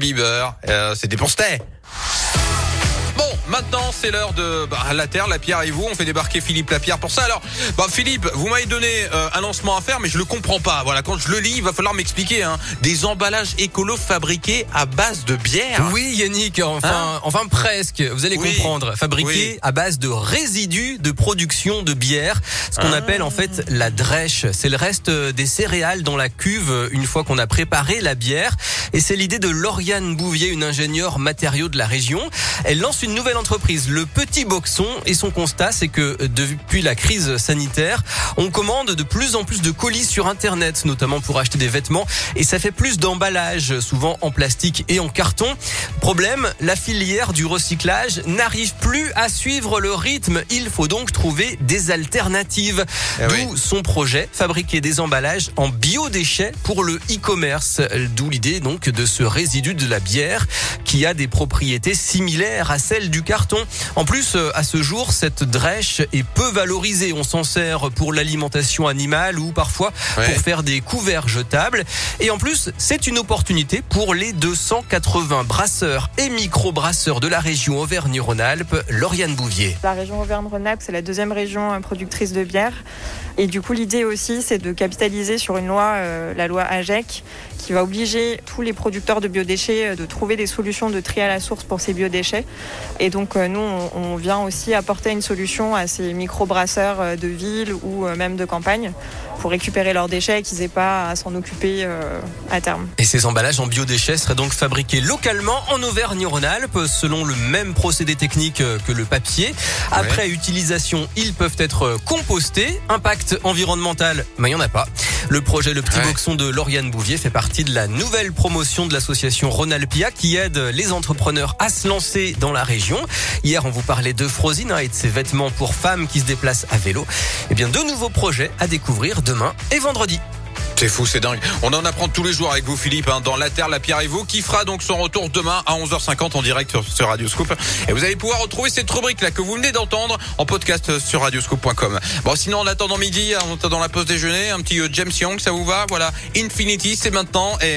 Bieber, euh, c'était pour Stay. Maintenant c'est l'heure de bah, la terre, la pierre et vous. On fait débarquer Philippe Lapierre pour ça. Alors, bah, Philippe, vous m'avez donné euh, un lancement à faire, mais je le comprends pas. Voilà, quand je le lis, il va falloir m'expliquer. Hein. Des emballages écolos fabriqués à base de bière. Oui, Yannick, enfin, Hein enfin presque. Vous allez Oui. comprendre. Fabriqué Oui. à base de résidus de production de bière, ce qu'on Ah. appelle en fait la drèche. C'est le reste des céréales dans la cuve une fois qu'on a préparé la bière. Et c'est l'idée de Lauriane Bouvier, une ingénieure matériaux de la région. Elle lance une nouvelle entreprise, le Petit Boxon, et son constat, c'est que depuis la crise sanitaire, on commande de plus en plus de colis sur Internet, notamment pour acheter des vêtements, et ça fait plus d'emballages, souvent en plastique et en carton. Problème, la filière du recyclage n'arrive plus à suivre le rythme. Il faut donc trouver des alternatives. Eh D'où oui. son projet, fabriquer des emballages en biodéchets pour le e-commerce. D'où l'idée donc de ce résidu de la bière qui a des propriétés similaires à celles du carton. En plus, euh, à ce jour, cette drèche est peu valorisée. On s'en sert pour l'alimentation animale ou parfois Ouais. pour faire des couverts jetables. Et en plus, c'est une opportunité pour les 280 brasseurs et micro-brasseurs de la région Auvergne-Rhône-Alpes, Lauriane Bouvier. La région Auvergne-Rhône-Alpes, c'est la deuxième région euh, productrice de bière. Et du coup, l'idée aussi, c'est de capitaliser sur une loi, euh, la loi AGEC, qui va obliger tous les producteurs de biodéchets de trouver des solutions de tri à la source pour ces biodéchets. Et donc, euh, nous, on, vient aussi apporter une solution à ces micro-brasseurs euh, de ville ou euh, même de campagne pour récupérer leurs déchets et qu'ils n'aient pas à s'en occuper euh, à terme. Et ces emballages en biodéchets seraient donc fabriqués localement en Auvergne-Rhône-Alpes selon le même procédé technique euh, que le papier. Après utilisation, ils peuvent être euh, compostés. Impact environnemental, mais il n'y en a pas. Le projet Le Petit Ouais. Boxon de Lauriane Bouvier fait partie de la nouvelle promotion de l'association Rhône-Alpia qui aide les entrepreneurs à se lancer dans la région. Hier, on vous parlait de Frosine hein, et de ses vêtements pour femmes qui se déplacent à vélo. Eh bien, de nouveaux projets à découvrir demain et vendredi. C'est fou, c'est dingue. On en apprend tous les jours avec vous, Philippe, hein, dans La Terre, la Pierre et vous, qui fera donc son retour demain à 11h50 en direct sur, sur Radioscoop. Et vous allez pouvoir retrouver cette rubrique-là que vous venez d'entendre en podcast sur radioscoop.com. Bon, sinon, en attendant midi, en attendant la pause déjeuner, un petit euh, James Young, ça vous va? Voilà, Infinity, c'est maintenant. Et